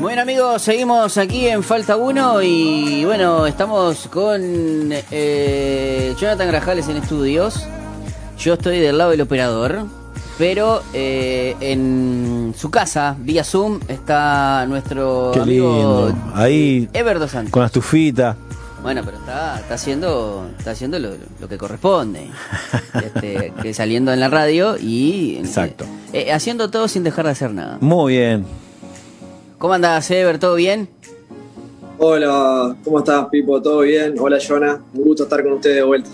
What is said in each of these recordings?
Bueno amigos, seguimos aquí en Falta 1 y bueno, estamos con eh, Jonathan Grajales en estudios. Yo estoy del lado del operador, pero eh, en su casa, vía Zoom, está nuestro Qué amigo lindo. Ahí Ever Dos Santos. con la estufita. Bueno, pero está, está haciendo, está haciendo lo, lo que corresponde. Este, que saliendo en la radio y eh, Exacto. eh, haciendo todo sin dejar de hacer nada. Muy bien. ¿Cómo andás, Ever? ¿Todo bien? Hola, ¿cómo estás, Pipo? ¿Todo bien? Hola, Jonah. Un gusto estar con ustedes de vuelta.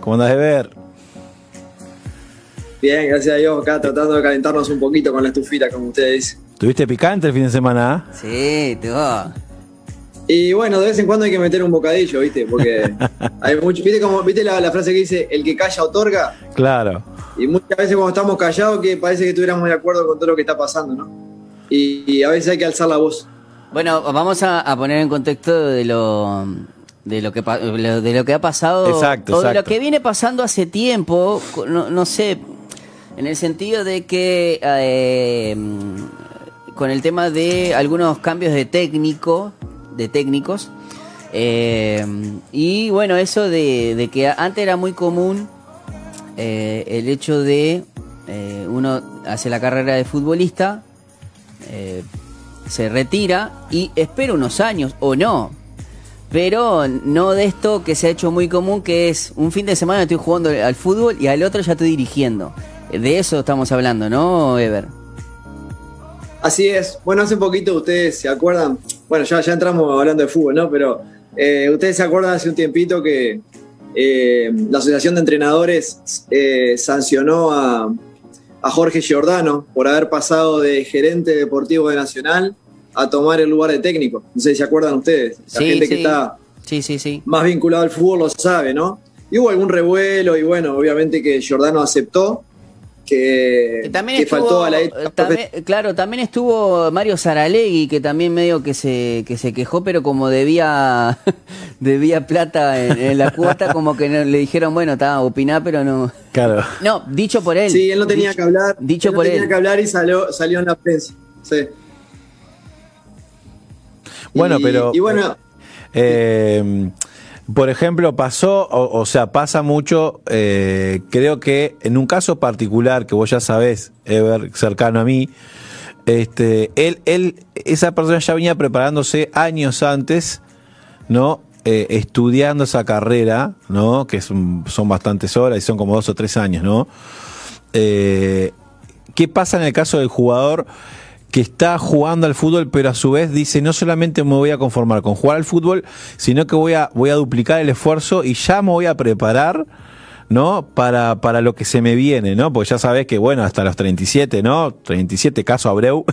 ¿Cómo andás de ver? Bien, gracias a Dios, acá tratando de calentarnos un poquito con la estufita, como ustedes dicen. ¿Tuviste picante el fin de semana? ah? Sí, todo. Y bueno, de vez en cuando hay que meter un bocadillo, ¿viste? Porque hay mucho. ¿Viste, como, ¿viste la, la frase que dice: el que calla otorga? Claro. Y muchas veces cuando estamos callados, que parece que estuviéramos de acuerdo con todo lo que está pasando, ¿no? Y, y a veces hay que alzar la voz. Bueno, vamos a, a poner en contexto de lo de lo que de lo que ha pasado Exacto, o de lo que viene pasando hace tiempo, no, no sé, en el sentido de que eh, con el tema de algunos cambios de técnico, de técnicos, eh, y bueno, eso de, de que antes era muy común eh, el hecho de eh, uno hace la carrera de futbolista, eh, se retira y espera unos años o no. Pero no de esto que se ha hecho muy común, que es un fin de semana estoy jugando al fútbol y al otro ya estoy dirigiendo. De eso estamos hablando, ¿no, Ever? Así es. Bueno, hace poquito ustedes se acuerdan, bueno, ya, ya entramos hablando de fútbol, ¿no? Pero eh, ustedes se acuerdan hace un tiempito que eh, la Asociación de Entrenadores sancionó a, a Jorge Giordano por haber pasado de gerente deportivo de Nacional a tomar el lugar de técnico. No sé si se acuerdan ustedes. La Sí, gente sí. que está Sí, sí, sí. más vinculado al fútbol lo sabe, ¿no? Y hubo algún revuelo y bueno, obviamente que Giordano aceptó que, Que también que estuvo, faltó a la eh, también- claro, también estuvo Mario Saralegui, que también medio que se, que se quejó, pero como debía, debía plata en, en la cuota, como que no- le dijeron, bueno, está, opiná, pero no. Claro. No, dicho por él. Sí, él no tenía Dicho- que hablar. Dicho él no por tenía él. que hablar y salió, salió en la prensa. Sí. Bueno, Y- pero. Y bueno, Eh, por ejemplo, pasó, o, sea, pasa mucho, eh, creo que en un caso particular, que vos ya sabés, Ever, cercano a mí, este, él, él, esa persona ya venía preparándose años antes, ¿no? Eh, estudiando esa carrera, ¿no? Que son, son bastantes horas y son como dos o tres años, ¿no? Eh, ¿Qué pasa en el caso del jugador que está jugando al fútbol, pero a su vez dice, no solamente me voy a conformar con jugar al fútbol, sino que voy a, voy a duplicar el esfuerzo y ya me voy a preparar, ¿no? Para, para lo que se me viene, ¿no? Porque ya sabes que, bueno, hasta los 37, ¿no? 37 caso Abreu,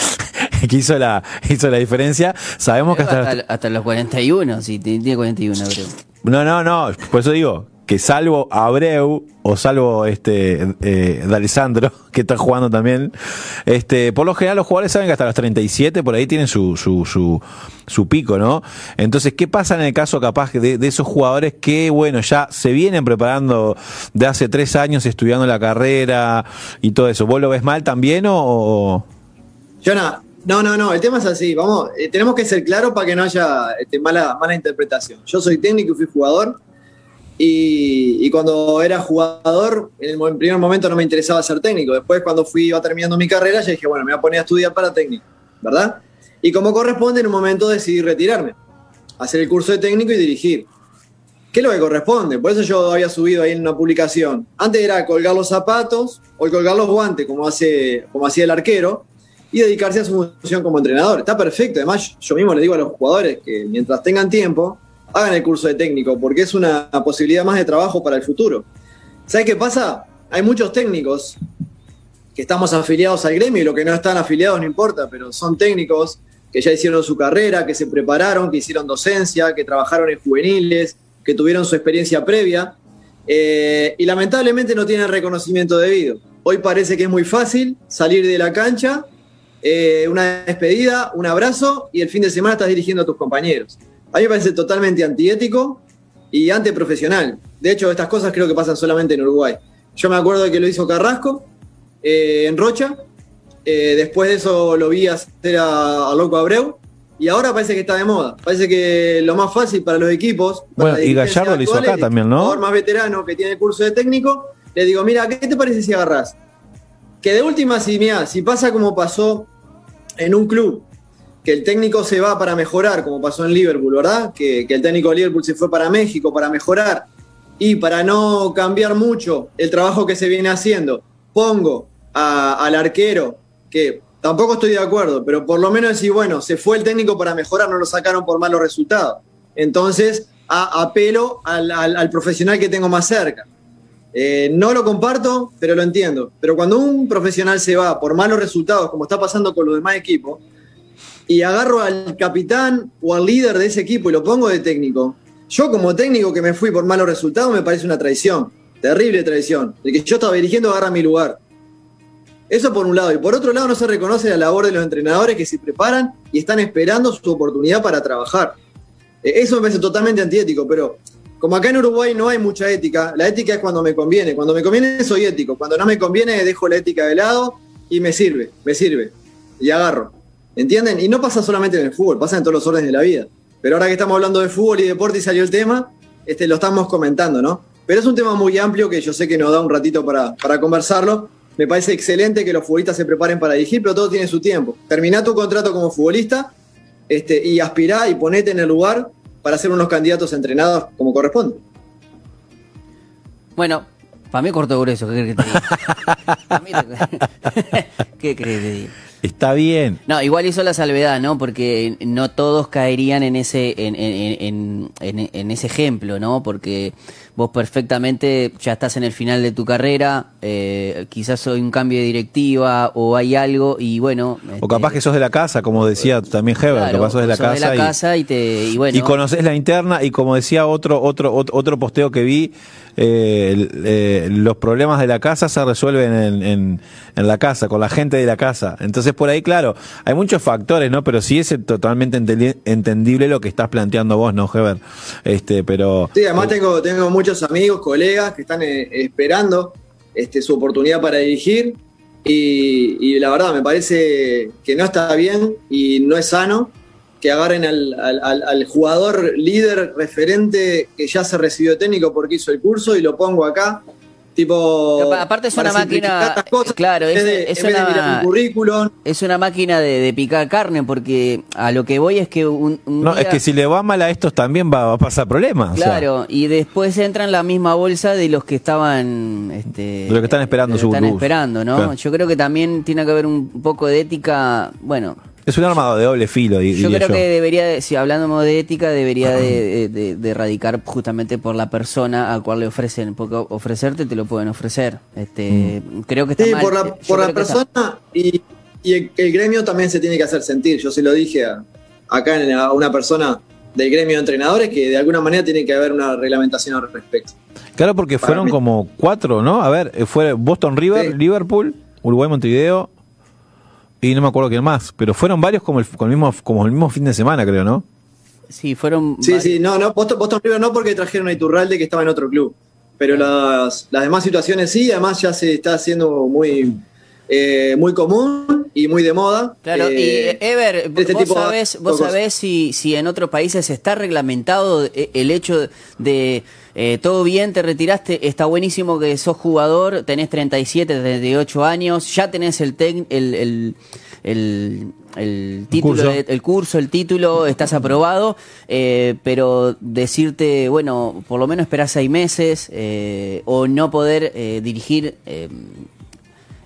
que hizo la, hizo la diferencia. Sabemos que hasta, los- hasta, hasta los 41, sí, tiene 41, creo. No, no, no, por eso digo que salvo Abreu o salvo este eh, D'Alessandro, que está jugando también, este, por lo general los jugadores saben que hasta los 37 por ahí tienen su, su, pico, ¿no? Entonces, ¿qué pasa en el caso capaz de, esos jugadores que, bueno, ya se vienen preparando de hace tres años, estudiando la carrera y todo eso? ¿Vos lo ves mal también o...? o- Jonah, no, no, no, el tema es así. Vamos, eh, tenemos que ser claros para que no haya este, mala, mala interpretación. Yo soy técnico y fui jugador. Y, cuando era jugador, en el primer momento no me interesaba ser técnico. Después, cuando fui iba terminando mi carrera, ya dije, bueno, me voy a poner a estudiar para técnico, ¿verdad? Y como corresponde, en un momento decidí retirarme, hacer el curso de técnico y dirigir. ¿Qué es lo que corresponde? Por eso yo había subido ahí en una publicación. Antes era colgar los zapatos o colgar los guantes, como, hace, como hacía el arquero, y dedicarse a su función como entrenador. Está perfecto. Además, yo mismo le digo a los jugadores que mientras tengan tiempo, hagan el curso de técnico, porque es una posibilidad más de trabajo para el futuro. ¿Sabes qué pasa? Hay muchos técnicos que estamos afiliados al gremio y los que no están afiliados no importa, pero son técnicos que ya hicieron su carrera, que se prepararon, que hicieron docencia, que trabajaron en juveniles, que tuvieron su experiencia previa eh, y lamentablemente no tienen reconocimiento debido. Hoy parece que es muy fácil salir de la cancha, eh, una despedida, un abrazo y el fin de semana estás dirigiendo a tus compañeros. A mí me parece totalmente antiético y antiprofesional. De hecho, estas cosas creo que pasan solamente en Uruguay. Yo me acuerdo de que lo hizo Carrasco eh, en Rocha Eh, después de eso lo vi hacer a, a Loco Abreu. Y ahora parece que está de moda. Parece que lo más fácil para los equipos. Bueno, y Gallardo lo hizo acá también, ¿no? El jugador más veterano que tiene curso de técnico, le digo, mira, ¿qué te parece si agarras? Que de última, si, mira, si pasa como pasó en un club, que el técnico se va para mejorar, como pasó en Liverpool, ¿verdad? Que, que el técnico de Liverpool se fue para México para mejorar y para no cambiar mucho el trabajo que se viene haciendo, pongo al arquero, que tampoco estoy de acuerdo, pero por lo menos decir, bueno, se fue el técnico para mejorar, no lo sacaron por malos resultados. Entonces, a- apelo al profesional que tengo más cerca. Eh, no lo comparto, pero lo entiendo. Pero cuando un profesional se va por malos resultados, como está pasando con los demás equipos, y agarro al capitán o al líder de ese equipo y lo pongo de técnico, yo como técnico que me fui por malos resultados me parece una traición, terrible traición. El que yo estaba dirigiendo agarra mi lugar. Eso por un lado. Y por otro lado no se reconoce la labor de los entrenadores que se preparan y están esperando su oportunidad para trabajar. Eh, Eso me parece totalmente antiético, pero como acá en Uruguay no hay mucha ética, la ética es cuando me conviene. Cuando me conviene soy ético, cuando no me conviene dejo la ética de lado y me sirve, me sirve. Y agarro. ¿Entienden? Y no pasa solamente en el fútbol, pasa en todos los órdenes de la vida. Pero ahora que estamos hablando de fútbol y deporte y salió el tema, este, lo estamos comentando, ¿no? Pero es un tema muy amplio que yo sé que nos da un ratito para, para conversarlo. Me parece excelente que los futbolistas se preparen para dirigir, pero todo tiene su tiempo. Terminá tu contrato como futbolista este, y aspirá y ponete en el lugar para ser unos candidatos entrenados como corresponde. Bueno, para mí corto grueso, ¿qué crees que te diga? ¿Qué crees que te diga? Está bien. No, igual hizo la salvedad, ¿no? Porque no todos caerían en ese, en, en- en- en- ese ejemplo, ¿no? Porque vos perfectamente ya estás en el final de tu carrera, eh, quizás hay un cambio de directiva o hay algo y bueno... O este, capaz que sos de la casa, como decía también Heber, claro, capaz sos de la sos casa. y- casa y, te, y bueno... y conoces la interna y como decía otro otro otro, otro posteo que vi eh, eh, los problemas de la casa se resuelven en, en- en la casa con la gente de la casa. Entonces por ahí claro hay muchos factores no pero sí es totalmente entendible lo que estás planteando vos no Heber este pero Sí, además tengo, tengo muchos amigos, colegas que están eh, esperando este, su oportunidad para dirigir y, la verdad me parece que no está bien y no es sano que agarren al- al jugador líder referente que ya se recibió técnico porque hizo el curso y lo pongo acá. Tipo, Apa- aparte es una máquina- las cosas, claro, es- de, es una- un. Es una máquina de, de picar carne porque a lo que voy es que un, un no día- es que si le va mal a estos también va, va a pasar problemas o sea. Claro, y después entra en la misma bolsa de los que estaban... Este, De los que están esperando de los su están luz. esperando, ¿no? Claro. Yo creo que también tiene que haber un poco de ética, bueno... es un arma de doble filo di- Yo diría creo yo. que debería, de- si hablando de ética, debería de, de- de radicar justamente por la persona al cual le ofrecen, porque ofrecerte te lo pueden ofrecer. Este, Creo que está Sí, mal. por la, por la está- persona y, y el, el gremio también se tiene que hacer sentir. Yo se lo dije a- acá en- a una persona del gremio de entrenadores que de alguna manera tiene que haber una reglamentación al respecto. Claro, porque Para fueron mí- como cuatro, ¿no? A ver, eh, fue Boston River, Sí. Liverpool, Uruguay Montevideo y no me acuerdo quién más, pero fueron varios como el, con el mismo como el mismo fin de semana, creo, ¿no? Sí, fueron... Sí, varios- sí, no, no, Boston, Boston River no porque trajeron a Iturralde que estaba en otro club. Pero las, las demás situaciones sí, además ya se está haciendo muy, eh, muy común y muy de moda. Claro, Eh, y Ever, este vos sabés, vos sabés si, si en otros países está reglamentado eh, el hecho de eh, todo bien, te retiraste, está buenísimo que sos jugador, tenés 37, 38 años, ya tenés el tec- el, el, el, el título, curso. el curso, el título, estás aprobado, eh, pero decirte, bueno, por lo menos esperás seis meses eh, o no poder eh, dirigir eh,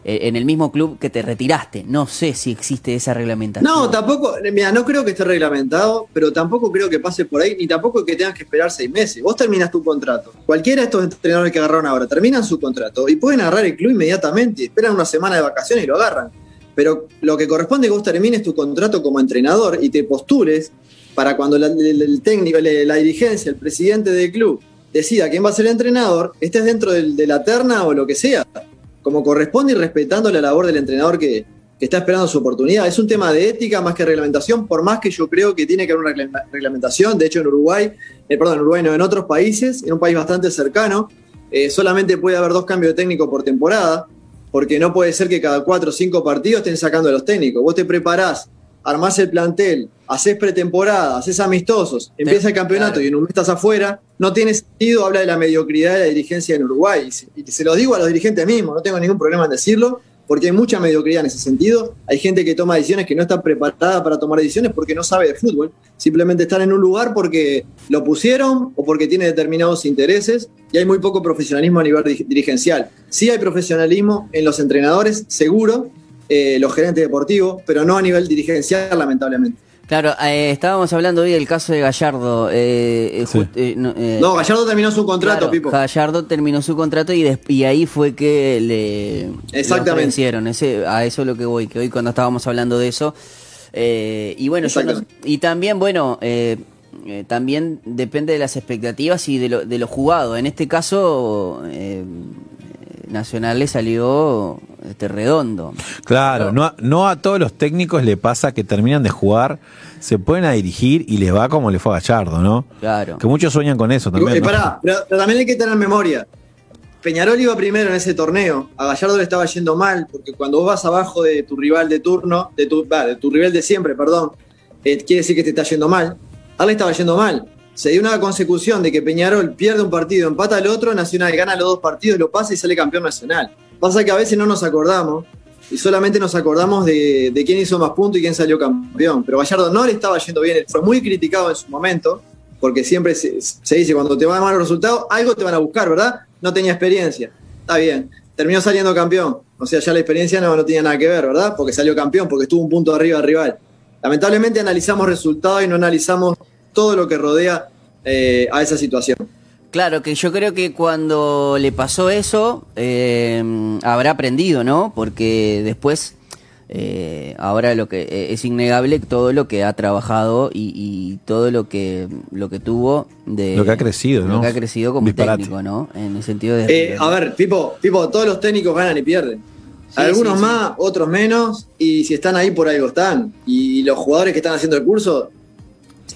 en el mismo club que te retiraste. No sé si existe esa reglamentación. No, tampoco, mira, no creo que esté reglamentado, pero tampoco creo que pase por ahí, ni tampoco que tengas que esperar seis meses. Vos terminas tu contrato. Cualquiera de estos entrenadores que agarraron ahora terminan su contrato y pueden agarrar el club inmediatamente. Esperan una semana de vacaciones y lo agarran. Pero lo que corresponde es que vos termines tu contrato como entrenador y te postules para cuando la- el, el técnico, la, dirigencia, el presidente del club decida quién va a ser el entrenador, estés dentro de la terna o lo que sea, como corresponde y respetando la labor del entrenador que, está esperando su oportunidad. Es un tema de ética más que reglamentación, por más que yo creo que tiene que haber una reglamentación. De hecho, en Uruguay, eh, perdón, en Uruguay no, en otros países, en un país bastante cercano, eh, solamente puede haber dos cambios de técnico por temporada. porque no puede ser que cada cuatro o cinco partidos estén sacando a los técnicos. Vos te preparás, armás el plantel, haces pretemporada, haces amistosos, empieza el campeonato claro. y en un mes estás afuera, no tiene sentido, habla de la mediocridad de la dirigencia en Uruguay. Y se, y se lo digo a los dirigentes mismos, no tengo ningún problema en decirlo, porque hay mucha mediocridad en ese sentido. Hay gente que toma decisiones que no está preparada para tomar decisiones porque no sabe de fútbol. Simplemente están en un lugar porque lo pusieron o porque tiene determinados intereses y hay muy poco profesionalismo a nivel di- dirigencial. Sí hay profesionalismo en los entrenadores, seguro, eh, los gerentes deportivos, pero no a nivel dirigencial, lamentablemente. Claro, eh, estábamos hablando hoy del caso de Gallardo. eh, eh, Sí. just- eh, no, eh, No, Gallardo terminó su contrato, claro, Pipo. Gallardo terminó su contrato y, des- y ahí fue que le Exactamente. Ese, a eso es lo que voy, que hoy cuando estábamos hablando de eso. eh, y bueno, yo no- Exactamente. y también, bueno, eh, eh, también depende de las expectativas y de lo, de lo jugado. En este caso, eh, Nacional le salió este, redondo. Claro, no, a- no a todos los técnicos le pasa que terminan de jugar, se pueden a dirigir y les va como le fue a Gallardo, ¿no? Claro. Que muchos sueñan con eso Y, también. eh, ¿no? pará, pero, pero también hay que tener memoria. Peñarol iba primero en ese torneo. A Gallardo le estaba yendo mal, porque cuando vos vas abajo de tu rival de turno, de tu, va, de tu rival de siempre, perdón, eh, quiere decir que te está yendo mal. A él le estaba yendo mal. Se dio una consecución de que Peñarol pierde un partido, empata al otro, Nacional gana los dos partidos, lo pasa y sale campeón nacional. Pasa que a veces no nos acordamos y solamente nos acordamos de, quién hizo más puntos y quién salió campeón. Pero Gallardo no le estaba yendo bien, fue muy criticado en su momento, porque siempre se, dice cuando te van mal los resultados, algo te van a buscar, ¿verdad? No tenía experiencia. Está bien, terminó saliendo campeón. O sea, ya la experiencia no, no tenía nada que ver, ¿verdad? Porque salió campeón, porque estuvo un punto arriba del rival. Lamentablemente analizamos resultados y no analizamos todo lo que rodea eh, a esa situación. Claro, que yo creo que cuando le pasó eso, eh, habrá aprendido, ¿no? Porque después, eh, ahora lo que eh, es innegable todo lo que ha trabajado y, y todo lo que lo que tuvo de Lo que ha crecido, lo ¿no? que ha crecido como Disparate. técnico, ¿no? En el sentido de Eh, a ver, Pipo, Pipo, todos los técnicos ganan y pierden. Sí, Algunos sí, sí. más, otros menos, y si están ahí por algo están. Y los jugadores que están haciendo el curso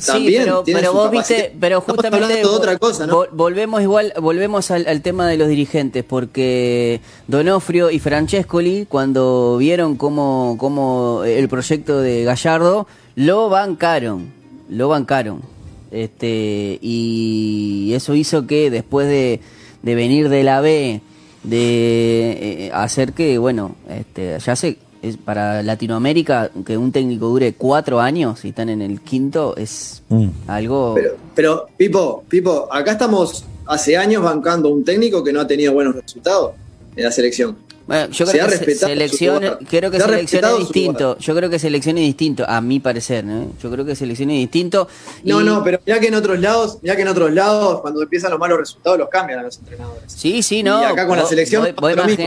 también sí, pero, pero vos capacidad. viste, pero justamente de otra cosa, ¿no? vol- volvemos igual, volvemos al, al tema de los dirigentes, porque Donofrio y Francescoli, cuando vieron cómo, cómo el proyecto de Gallardo, lo bancaron, lo bancaron. Este, y eso hizo que después de, de venir de la B, de eh, hacer que, bueno, este, ya sé, es para Latinoamérica que un técnico dure cuatro años y están en el quinto es Mm. algo... Pero, pero, Pipo, Pipo, acá estamos hace años bancando un técnico que no ha tenido buenos resultados en la selección. Bueno, yo creo que se- respetado selección, creo que Se selección es distinto. Yo creo que selección es distinto, a mi parecer, ¿no? Yo creo que selección es distinto. No, y- no, pero ya que en otros lados, ya que en otros lados, cuando empiezan los malos resultados, los cambian a los entrenadores. Sí, sí, no. Y acá con la Vos- selección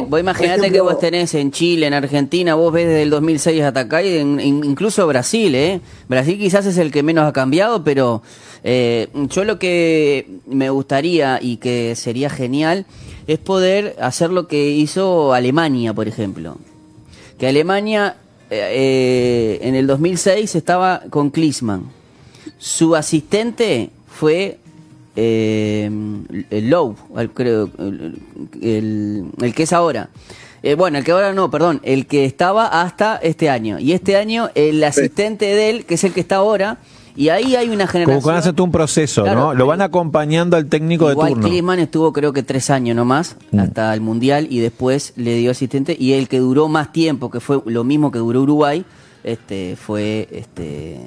Vos, imaginate que vos tenés en Chile, en Argentina, vos ves desde el 2006 hasta acá, y en- in- incluso Brasil, ¿eh? Brasil quizás es el que menos ha cambiado, pero eh, yo lo que me gustaría y que sería genial es poder hacer lo que hizo Alemania, por ejemplo. Que Alemania eh, eh, en el 2006 estaba con Klinsmann. Su asistente fue eh, el Lowe, el- creo, el que es ahora. Eh, bueno, el que ahora no, perdón, el que estaba hasta este año. Y este año el asistente de él, que es el que está ahora, y ahí hay una generación. Como hacer todo un proceso, Claro, ¿no? Lo van acompañando al técnico Igual de turno. Klinsmann estuvo creo que tres años nomás, Mm. hasta el Mundial, y después le dio asistente, y el que duró más tiempo, que fue lo mismo que duró Uruguay, este fue este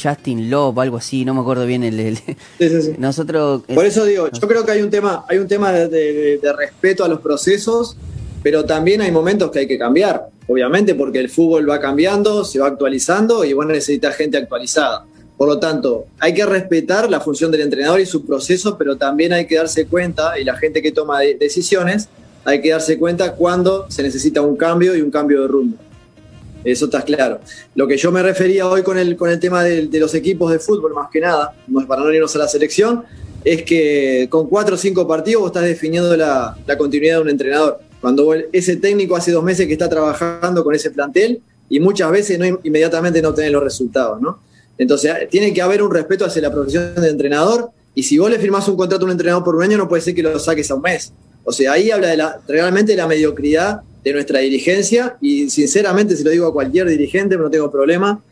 Justin Love, algo así, no me acuerdo bien el... el- Sí, sí, sí. Nosotros... Por eso digo, yo creo que hay un tema, hay un tema de, de- de respeto a los procesos, pero también hay momentos que hay que cambiar, obviamente, porque el fútbol va cambiando, se va actualizando y vos necesitas gente actualizada. Por lo tanto, hay que respetar la función del entrenador y su proceso, pero también hay que darse cuenta, y la gente que toma de- decisiones, hay que darse cuenta cuando se necesita un cambio y un cambio de rumbo. Eso está claro. Lo que yo me refería hoy con el, con el tema de, los equipos de fútbol, más que nada, para no irnos a la selección, es que con cuatro o cinco partidos vos estás definiendo la, continuidad de un entrenador. Cuando ese técnico hace dos meses que está trabajando con ese plantel y muchas veces no, inmediatamente no tenés los resultados, ¿no? Entonces, tiene que haber un respeto hacia la profesión de entrenador y si vos le firmás un contrato a un entrenador por un año, no puede ser que lo saques a un mes. O sea, ahí habla de la, realmente de la mediocridad de nuestra dirigencia y sinceramente se lo digo a cualquier dirigente, no tengo problema,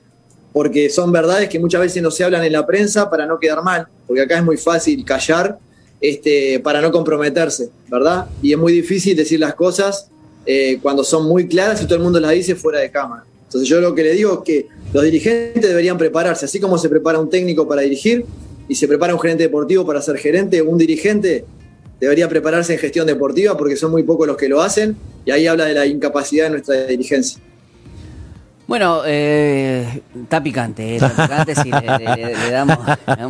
porque son verdades que muchas veces no se hablan en la prensa para no quedar mal, porque acá es muy fácil callar este, para no comprometerse, ¿verdad? Y es muy difícil decir las cosas eh, cuando son muy claras y todo el mundo las dice fuera de cámara. Entonces yo lo que le digo es que los dirigentes deberían prepararse, así como se prepara un técnico para dirigir y se prepara un gerente deportivo para ser gerente, un dirigente debería prepararse en gestión deportiva porque son muy pocos los que lo hacen y ahí habla de la incapacidad de nuestra dirigencia. Bueno, eh, está picante, eh, está picante si le, damos,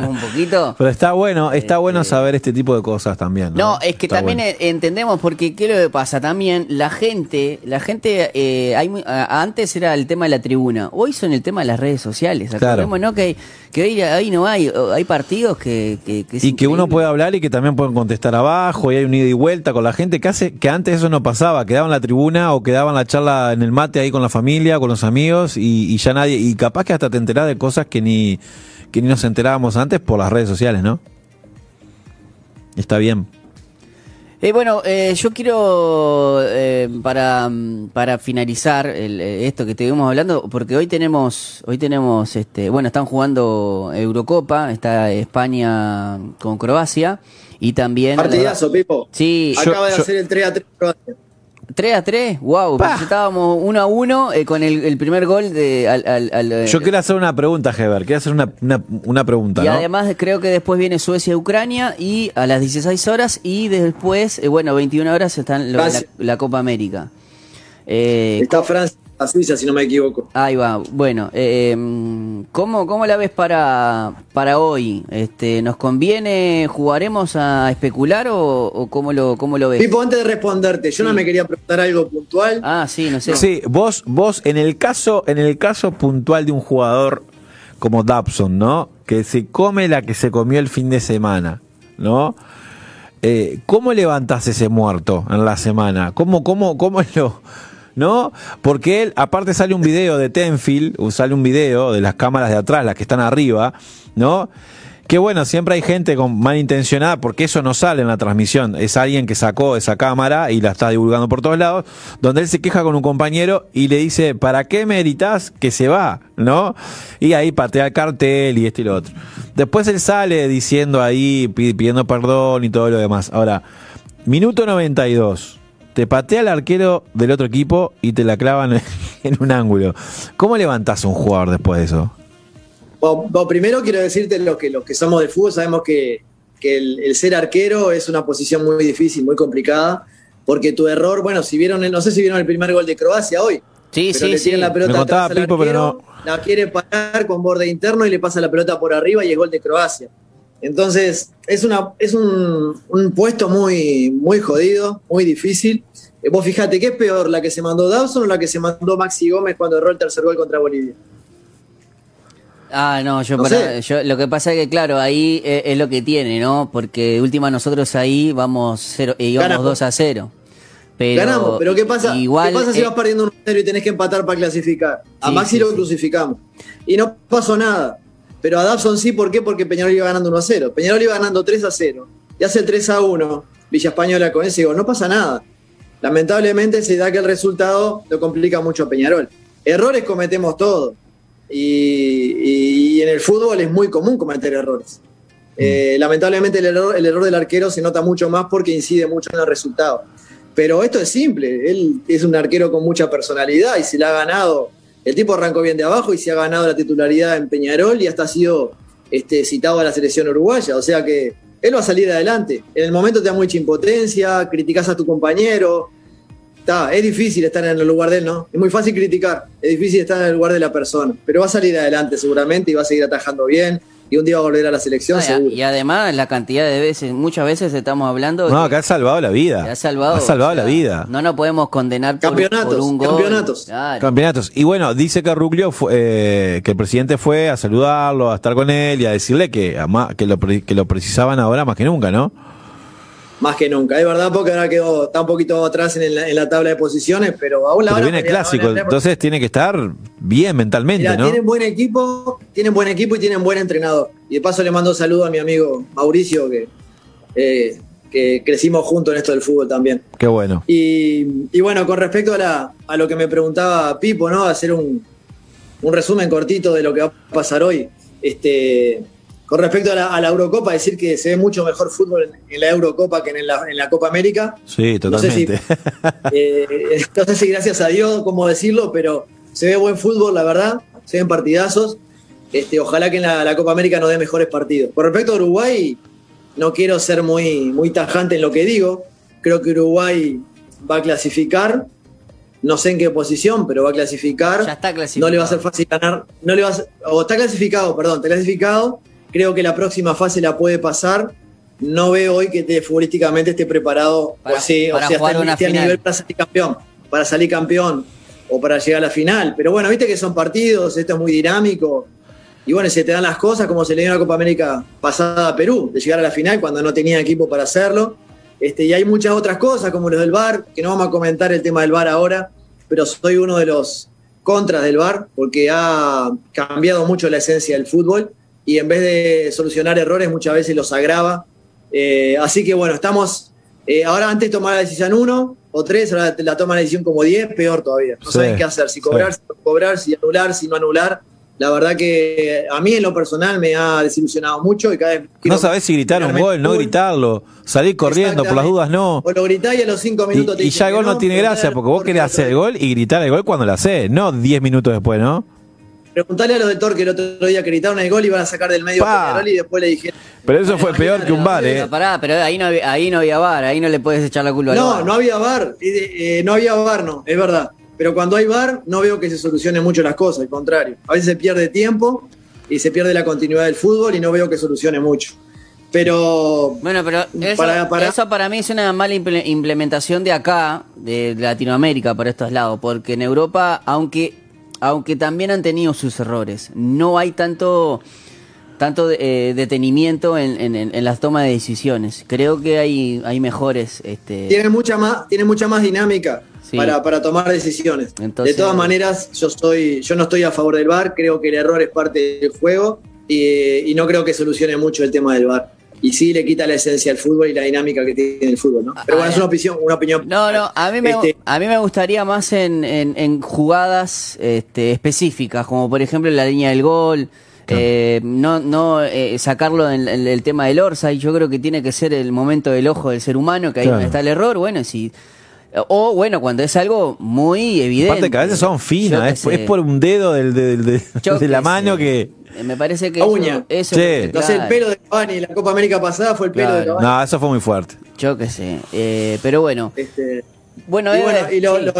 un poquito. Pero está bueno, está bueno este, saber este tipo de cosas también. No, no es que también entendemos porque qué es lo que pasa también la gente, la gente eh, hay antes era el tema de la tribuna, hoy son el tema de las redes sociales. Claro. ¿no? Que, que hoy, no hay, hay partidos que, que, y que uno puede hablar y que también pueden contestar abajo y hay un ida y vuelta con la gente que hace que antes eso no pasaba, quedaban la tribuna o quedaban la charla en el mate ahí con la familia, con los amigos y, ya nadie, y capaz que hasta te enterás de cosas que ni, que ni nos enterábamos antes por las redes sociales, ¿no? Está bien. Eh, bueno, eh, yo quiero, eh, para, para finalizar esto que estuvimos hablando, porque hoy tenemos, hoy tenemos, este, bueno, están jugando Eurocopa, está España con Croacia, y también... Partidazo, Pipo. Sí. Acaba de hacer el 3 a 3 Croacia. 3 a 3, wow, estábamos 1 a 1 eh, con el, primer gol de... Al, eh, Yo quiero hacer una pregunta, Heber, quiero hacer una, una, pregunta. Y además creo que después viene Suecia-Ucrania y a las 16 horas y después, eh, bueno, 21 horas están la, la, Copa América. Está Francia a Suiza, si no me equivoco. Ahí va. Bueno, eh, ¿cómo, ¿cómo, la ves para, para hoy? Este, ¿Nos conviene, jugaremos a especular o, cómo, lo, cómo lo ves? Pipo, antes de responderte, yo no me quería preguntar algo puntual. Ah, sí, no sé. Sí, vos, vos en el caso, en el caso puntual de un jugador como Dabson, ¿no? Que se come la que se comió el fin de semana, ¿no? Eh, ¿Cómo levantás ese muerto en la semana? ¿Cómo, cómo, cómo lo, ¿no? Porque él, aparte sale un video de Tenfield, sale un video de las cámaras de atrás, las que están arriba, ¿no? Que bueno, siempre hay gente con malintencionada porque eso no sale en la transmisión. Es alguien que sacó esa cámara y la está divulgando por todos lados, donde él se queja con un compañero y le dice, ¿para qué meritas que se va? ¿No? Y ahí patea el cartel y esto y lo otro. Después él sale diciendo ahí, pidiendo perdón y todo lo demás. Ahora, minuto 92 te patea el arquero del otro equipo y te la clavan en un ángulo. ¿Cómo levantás a un jugador después de eso? Bueno, primero quiero decirte lo que los que somos de fútbol sabemos que, el, ser arquero es una posición muy difícil, muy complicada, porque tu error, bueno, si vieron, no sé si vieron el primer gol de Croacia hoy. Sí, sí, sí. la pelota la quiere parar con borde interno y le pasa la pelota por arriba y es gol de Croacia. Entonces, es, una, es un, puesto muy, muy jodido, muy difícil. Eh, vos fijate, ¿qué es peor, la que se mandó Dawson o la que se mandó Maxi Gómez cuando erró el tercer gol contra Bolivia? Ah, no, yo, lo que pasa es que, claro, ahí eh, es, lo que tiene, ¿no? Porque última nosotros ahí vamos cero, eh, íbamos 2 a 0. Pero Ganamos, pero ¿qué pasa, igual, ¿qué pasa si vas perdiendo un 0 y tenés que empatar para clasificar? A Maxi lo crucificamos. Y no pasó nada. Pero a Dawson sí, ¿por qué? Porque Peñarol iba ganando 1 a 0. Peñarol iba ganando 3 a 0. Y hace el 3 a 1. Villa Española con ese gol. No pasa nada. Lamentablemente se da que el resultado lo complica mucho a Peñarol. Errores cometemos todos. Y, en el fútbol es muy común cometer errores. Mm. Eh, lamentablemente el error, el error del arquero se nota mucho más porque incide mucho en el resultado. Pero esto es simple. Él es un arquero con mucha personalidad y se le ha ganado el tipo arrancó bien de abajo y se ha ganado la titularidad en Peñarol y hasta ha sido este, citado a la selección uruguaya. O sea que él va a salir adelante. En el momento te da mucha impotencia, criticas a tu compañero. Está, es difícil estar en el lugar de él, ¿no? Es muy fácil criticar, es difícil estar en el lugar de la persona, pero va a salir adelante seguramente y va a seguir atajando bien y un día va a volver a la selección. Y además la cantidad de veces, muchas veces estamos hablando... No, que, ha salvado la vida. ha salvado, ha salvado la vida. No nos podemos condenar campeonatos, por, un gol. Campeonatos. Campeonatos. Y bueno, dice que Ruglio, fue, eh, que el presidente fue a saludarlo, a estar con él y a decirle que, que, lo, que lo precisaban ahora más que nunca, ¿no? Más que nunca. Es verdad porque ahora quedó está un poquito atrás en la, tabla de posiciones, pero aún la pero viene clásico, entonces tiene que estar bien mentalmente, ¿no? Tienen buen equipo, tienen buen equipo y tienen buen entrenador. Y de paso le mando un saludo a mi amigo Mauricio, que eh, que crecimos juntos en esto del fútbol también. Qué bueno. Y, y bueno, con respecto a, la, a, lo que me preguntaba Pipo, ¿no? Hacer un, un, resumen cortito de lo que va a pasar hoy. Este, con respecto a la, a la Eurocopa, decir que se ve mucho mejor fútbol en, en la Eurocopa que en la, en la, Copa América. Sí, totalmente. No sé, si, eh, no sé si gracias a Dios, cómo decirlo, pero se ve buen fútbol, la verdad. Se ven partidazos. Este, ojalá que en la, la Copa América nos dé mejores partidos. Con respecto a Uruguay, no quiero ser muy, muy tajante en lo que digo. Creo que Uruguay va a clasificar. No sé en qué posición, pero va a clasificar. Ya está clasificado. No le va a ser fácil ganar. No le va a ser, o está clasificado, perdón, está clasificado. Creo que la próxima fase la puede pasar. No veo hoy que te, futbolísticamente esté preparado para, o sea, para o sea jugar está una esté a final. nivel para salir campeón. Para salir campeón o para llegar a la final. Pero bueno, viste que son partidos, esto es muy dinámico. Y bueno, se te dan las cosas como se le dio en la Copa América pasada a Perú, de llegar a la final cuando no tenía equipo para hacerlo. Este, y hay muchas otras cosas, como los del VAR, que no vamos a comentar el tema del VAR ahora, pero soy uno de los contras del VAR, porque ha cambiado mucho la esencia del fútbol y en vez de solucionar errores muchas veces los agrava. Eh, así que bueno, estamos, eh, ahora antes de tomar la decisión uno o tres, ahora la toma la decisión como diez, peor todavía. No Sí, saben qué hacer, si cobrar, sí. si no cobrar, si anular, si no anular. La verdad que a mí en lo personal me ha desilusionado mucho y cada vez No sabés si gritar un gol, no gritarlo, salir corriendo, por las dudas no. O lo gritás y a los cinco Y, minutos te y ya el gol no tiene pero gracia, porque vos querés no hacer el gol y gritar el gol cuando lo haces, no 10 minutos después, ¿no? Preguntale a los del Torque el otro día que gritaron el gol y iban a sacar del medio a Peñarol y después le dijeron. Pero eso fue peor que un bar, ¿eh? Pero pará, pero ahí no, había- ahí no había bar, ahí no le puedes echar la culpa al No, VAR. no había bar, eh, eh, no había bar, no, es verdad. Pero cuando hay bar, no veo que se solucionen mucho las cosas, al contrario. A veces se pierde tiempo y se pierde la continuidad del fútbol y no veo que solucione mucho. Pero Bueno, pero eso Para- para- eso para mí es una mala imple- implementación de acá, de Latinoamérica, por estos lados, porque en Europa, aunque, aunque también han tenido sus errores, no hay tanto tanto eh, detenimiento en, en- en- en las tomas de decisiones. Creo que hay, hay mejores... Este, tiene mucha más, tiene mucha más dinámica Sí. para, para tomar decisiones. Entonces- de todas maneras, yo estoy, yo no estoy a favor del VAR, creo que el error es parte del juego y, y no creo que solucione mucho el tema del VAR. Y sí le quita la esencia al fútbol y la dinámica que tiene el fútbol, ¿no? Pero bueno, es ah, una opinión, una opinión. No, no, a mí me, Este, a mí me gustaría más en, en- en jugadas este, específicas, como por ejemplo la línea del gol, eh, no, no eh, sacarlo en, en el tema del Orsa, y yo creo que tiene que ser el momento del ojo del ser humano, que ahí Claro. donde está el error, bueno, si... O bueno, cuando es algo muy evidente. Aparte que a veces son finas, es, por un dedo del, del- de la mano sé. que... Eh, Me parece que eso, uña. eso Sí. es No sé, el pelo de Cavani en la Copa América pasada fue el pelo de. Cavani. No, eso fue muy fuerte. Yo qué sé. Eh, pero bueno. Este, Bueno, y bueno, y lo- sí. lo-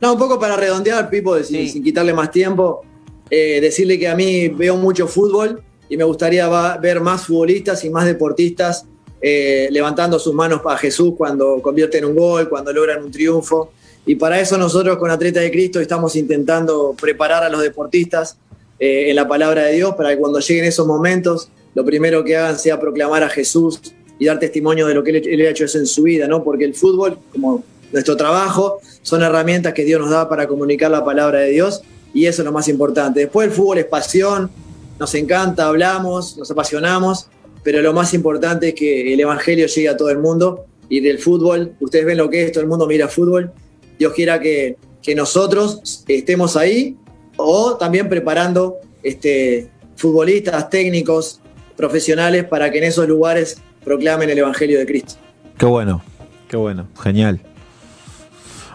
no, un poco para redondear, Pipo, sin, Sí. sin quitarle más tiempo, eh, decirle que a mí veo mucho fútbol y me gustaría va- ver más futbolistas y más deportistas eh, levantando sus manos a Jesús cuando convierten un gol, cuando logran un triunfo. Y para eso nosotros con Atleta de Cristo estamos intentando preparar a los deportistas eh, en la palabra de Dios para que cuando lleguen esos momentos, lo primero que hagan sea proclamar a Jesús y dar testimonio de lo que él, él ha hecho en su vida, ¿no? Porque el fútbol, como nuestro trabajo, son herramientas que Dios nos da para comunicar la palabra de Dios y eso es lo más importante. Después el fútbol es pasión, nos encanta, hablamos, nos apasionamos, pero lo más importante es que el Evangelio llegue a todo el mundo y del fútbol, ustedes ven lo que es, todo el mundo mira fútbol, Dios quiera que, que nosotros estemos ahí o también preparando este, futbolistas, técnicos, profesionales para que en esos lugares proclamen el Evangelio de Cristo. Qué bueno, qué bueno, genial.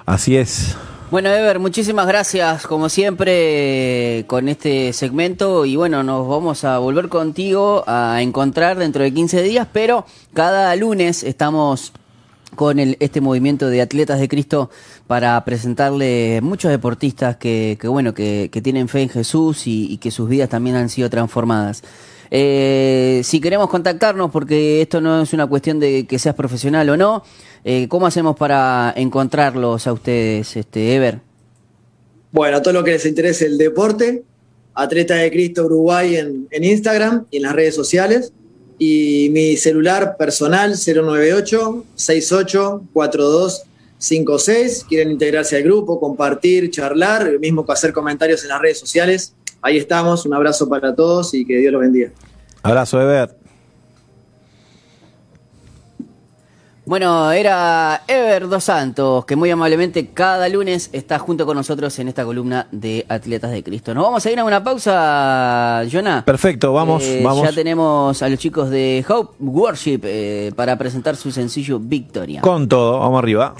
Así es. Bueno, Ever, muchísimas gracias, como siempre, con este segmento. Y bueno, nos vamos a volver contigo a encontrar dentro de 15 días, pero cada lunes estamos con el, este movimiento de Atletas de Cristo para presentarle muchos deportistas que, que bueno, que, tienen fe en Jesús y, y que sus vidas también han sido transformadas. Eh, si queremos contactarnos, porque esto no es una cuestión de que seas profesional o no, eh, ¿cómo hacemos para encontrarlos a ustedes, este, Ever? Bueno, a todo lo que les interese el deporte, Atleta de Cristo Uruguay en, en Instagram y en las redes sociales. Y mi celular personal 098-684256. Quieren integrarse al grupo, compartir, charlar, mismo que hacer comentarios en las redes sociales. Ahí estamos. Un abrazo para todos y que Dios los bendiga. Abrazo, Ever. Bueno, era Ever Dos Santos, que muy amablemente cada lunes está junto con nosotros en esta columna de Atletas de Cristo. Nos vamos a ir a una pausa, Jonah. Perfecto, vamos, Eh, vamos. Ya tenemos a los chicos de Hope Worship eh, para presentar su sencillo Victoria. Con todo, vamos arriba.